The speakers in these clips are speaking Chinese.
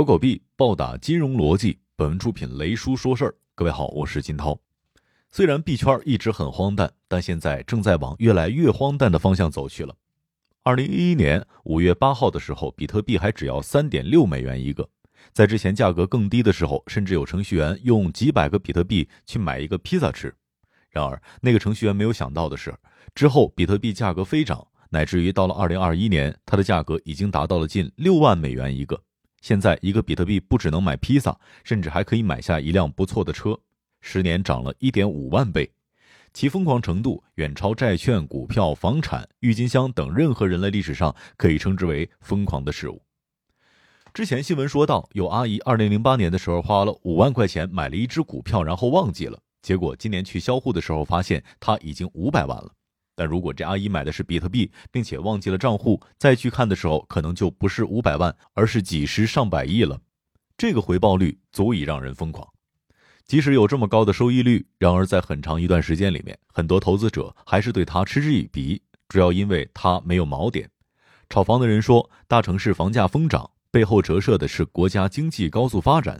狗狗币暴打金融逻辑。本文出品雷叔说事儿。各位好，我是金涛。虽然币圈一直很荒诞，但现在正在往越来越荒诞的方向走去了。二零一一年五月八号的时候，比特币还只要三点六美元一个。在之前价格更低的时候，甚至有程序员用几百个比特币去买一个披萨吃。然而，那个程序员没有想到的是，之后比特币价格飞涨，乃至于到了二零二一年，它的价格已经达到了近六万美元一个。现在一个比特币不只能买披萨，甚至还可以买下一辆不错的车。十年涨了一点五万倍，其疯狂程度远超债券、股票、房产、郁金香等任何人类历史上可以称之为疯狂的事物。之前新闻说到，有阿姨二零零八年的时候花了五万块钱买了一只股票，然后忘记了，结果今年去销户的时候发现它已经五百万了。但如果这阿姨买的是比特币，并且忘记了账户，再去看的时候，可能就不是五百万，而是几十上百亿了。这个回报率足以让人疯狂。即使有这么高的收益率，然而在很长一段时间里面，很多投资者还是对它嗤之以鼻，主要因为它没有锚点。炒房的人说，大城市房价疯涨背后折射的是国家经济高速发展，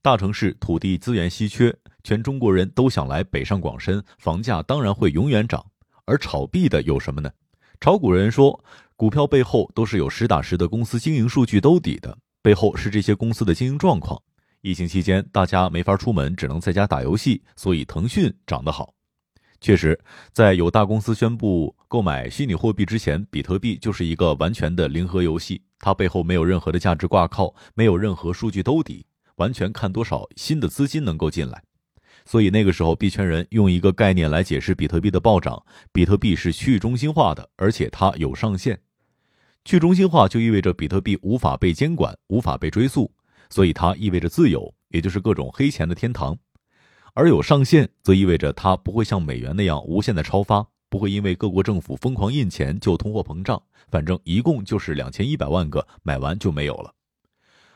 大城市土地资源稀缺，全中国人都想来北上广深，房价当然会永远涨。而炒币的有什么呢？炒股人说，股票背后都是有实打实的公司经营数据兜底的，背后是这些公司的经营状况。疫情期间，大家没法出门，只能在家打游戏，所以腾讯涨得好。确实，在有大公司宣布购买虚拟货币之前，比特币就是一个完全的零和游戏，它背后没有任何的价值挂靠，没有任何数据兜底，完全看多少新的资金能够进来。所以那个时候，币圈人用一个概念来解释比特币的暴涨：比特币是去中心化的，而且它有上限。去中心化就意味着比特币无法被监管、无法被追溯，所以它意味着自由，也就是各种黑钱的天堂。而有上限，则意味着它不会像美元那样无限的超发，不会因为各国政府疯狂印钱就通货膨胀。反正一共就是两千一百万个，买完就没有了。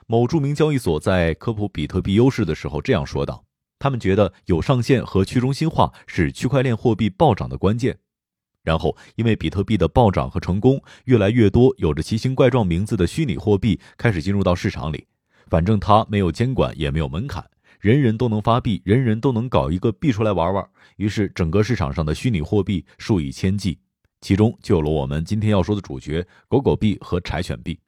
某著名交易所在科普比特币优势的时候这样说道。他们觉得有上限和去中心化是区块链货币暴涨的关键，然后因为比特币的暴涨和成功，越来越多有着奇形怪状名字的虚拟货币开始进入到市场里。反正它没有监管，也没有门槛，人人都能发币，人人都能搞一个币出来玩玩。于是整个市场上的虚拟货币数以千计，其中就有了我们今天要说的主角——狗狗币和柴犬币。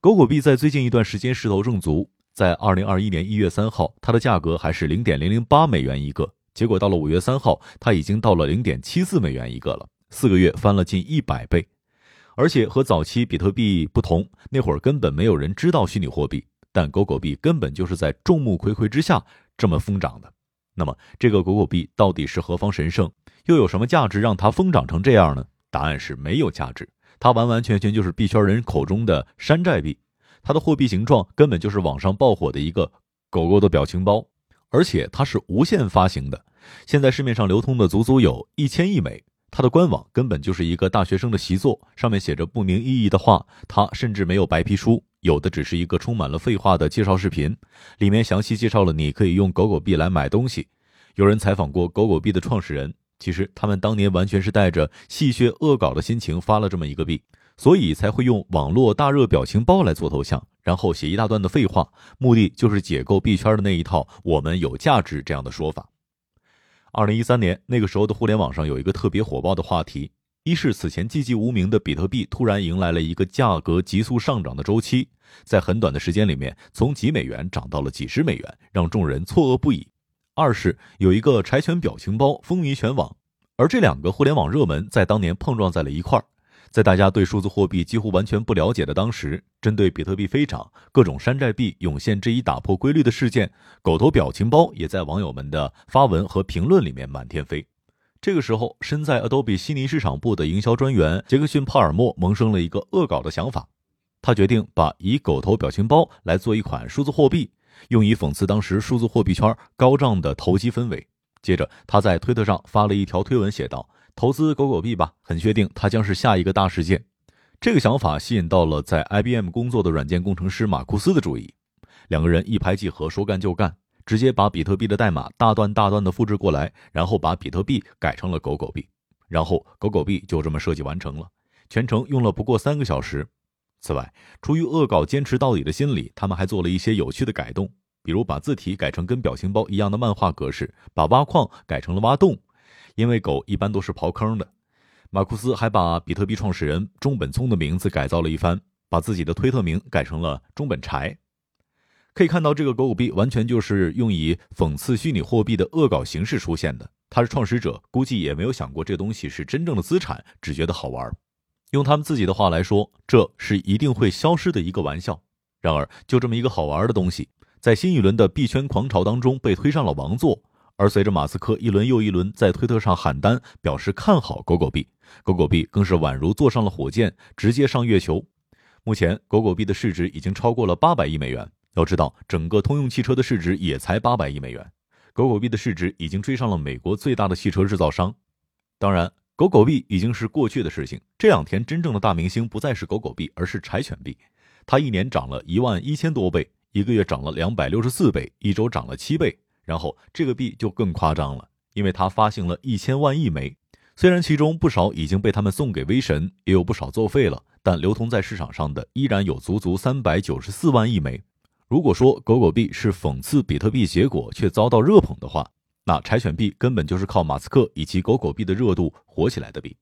狗狗币在最近一段时间势头正足。在二零二一年一月三号，它的价格还是零点零零八美元一个，结果到了五月三号，它已经到了零点七四美元一个了，四个月翻了近一百倍。而且和早期比特币不同，那会儿根本没有人知道虚拟货币，但狗狗币根本就是在众目睽睽之下这么疯涨的。那么，这个狗狗币到底是何方神圣？又有什么价值让它疯涨成这样呢？答案是没有价值，它完完全全就是币圈人口中的山寨币。它的货币形状根本就是网上爆火的一个狗狗的表情包，而且它是无限发行的，现在市面上流通的足足有一千亿枚。它的官网根本就是一个大学生的习作，上面写着不明意义的话。它甚至没有白皮书，有的只是一个充满了废话的介绍视频，里面详细介绍了你可以用狗狗币来买东西。有人采访过狗狗币的创始人，其实他们当年完全是带着戏谑恶搞的心情发了这么一个币。所以才会用网络大热表情包来做头像，然后写一大段的废话，目的就是解构币圈的那一套“我们有价值”这样的说法。二零一三年那个时候的互联网上有一个特别火爆的话题，一是此前寂寂无名的比特币突然迎来了一个价格急速上涨的周期，在很短的时间里面从几美元涨到了几十美元，让众人错愕不已；二是有一个柴犬表情包风靡全网，而这两个互联网热门在当年碰撞在了一块儿。在大家对数字货币几乎完全不了解的当时，针对比特币飞涨、各种山寨币涌现这一打破规律的事件，狗头表情包也在网友们的发文和评论里面满天飞。这个时候，身在 Adobe 悉尼市场部的营销专员杰克逊·帕尔默萌生了一个恶搞的想法，他决定把以狗头表情包来做一款数字货币，用以讽刺当时数字货币圈高涨的投机氛围。接着，他在推特上发了一条推文，写道。投资狗狗币吧，很确定它将是下一个大事件。这个想法吸引到了在 IBM 工作的软件工程师马库斯的注意，两个人一拍即合，说干就干，直接把比特币的代码大段大段的复制过来，然后把比特币改成了狗狗币，然后狗狗币就这么设计完成了，全程用了不过三个小时。此外，出于恶搞坚持到底的心理，他们还做了一些有趣的改动，比如把字体改成跟表情包一样的漫画格式，把挖矿改成了挖洞，因为狗一般都是刨坑的。马库斯还把比特币创始人中本聪的名字改造了一番，把自己的推特名改成了中本柴。可以看到，这个狗狗币完全就是用以讽刺虚拟货币的恶搞形式出现的。他是创始者，估计也没有想过这东西是真正的资产，只觉得好玩。用他们自己的话来说，这是一定会消失的一个玩笑。然而，就这么一个好玩的东西，在新一轮的币圈狂潮当中被推上了王座。而随着马斯克一轮又一轮在推特上喊单，表示看好狗狗币，狗狗币更是宛如坐上了火箭，直接上月球。目前，狗狗币的市值已经超过了八百亿美元。要知道，整个通用汽车的市值也才八百亿美元，狗狗币的市值已经追上了美国最大的汽车制造商。当然，狗狗币已经是过去的事情。这两天真正的大明星不再是狗狗币，而是柴犬币。它一年涨了一万一千多倍，一个月涨了两百六十四倍，一周涨了七倍。然后这个币就更夸张了，因为它发行了一千万亿枚。虽然其中不少已经被他们送给威神，也有不少作废了，但流通在市场上的依然有足足三百九十四万亿枚。如果说狗狗币是讽刺比特币，结果却遭到热捧的话，那柴犬币根本就是靠马斯克以及狗狗币的热度火起来的币。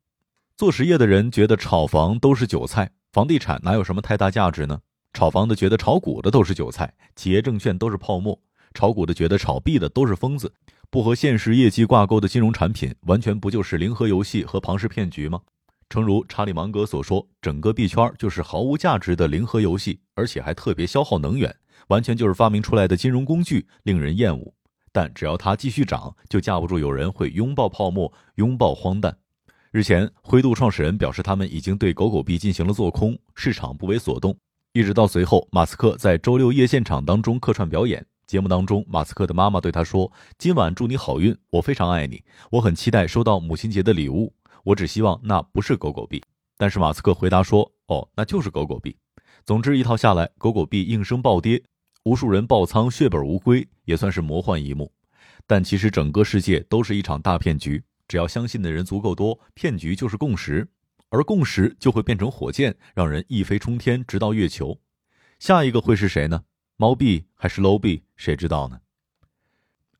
做实业的人觉得炒房都是韭菜，房地产哪有什么太大价值呢？炒房的觉得炒股的都是韭菜，企业证券都是泡沫；炒股的觉得炒币的都是疯子。不和现实业绩挂钩的金融产品，完全不就是零和游戏和庞氏骗局吗？诚如查理芒格所说，整个币圈就是毫无价值的零和游戏，而且还特别消耗能源。完全就是发明出来的金融工具，令人厌恶。但只要它继续涨，就架不住有人会拥抱泡沫，拥抱荒诞。日前，灰度创始人表示，他们已经对狗狗币进行了做空，市场不为所动。一直到随后，马斯克在周六夜现场当中客串表演，节目当中，马斯克的妈妈对他说：“今晚祝你好运，我非常爱你，我很期待收到母亲节的礼物。我只希望那不是狗狗币。”但是马斯克回答说：“哦，那就是狗狗币。”总之，一套下来，狗狗币应声暴跌。无数人爆仓血本无归，也算是魔幻一幕。但其实整个世界都是一场大骗局，只要相信的人足够多，骗局就是共识，而共识就会变成火箭，让人一飞冲天，直到月球。下一个会是谁呢？猫币还是 low 币？谁知道呢？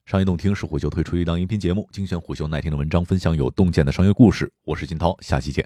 商业洞听是虎嗅推出一档音频节目，精选虎嗅耐听的文章，分享有洞见的商业故事。我是金涛，下期见。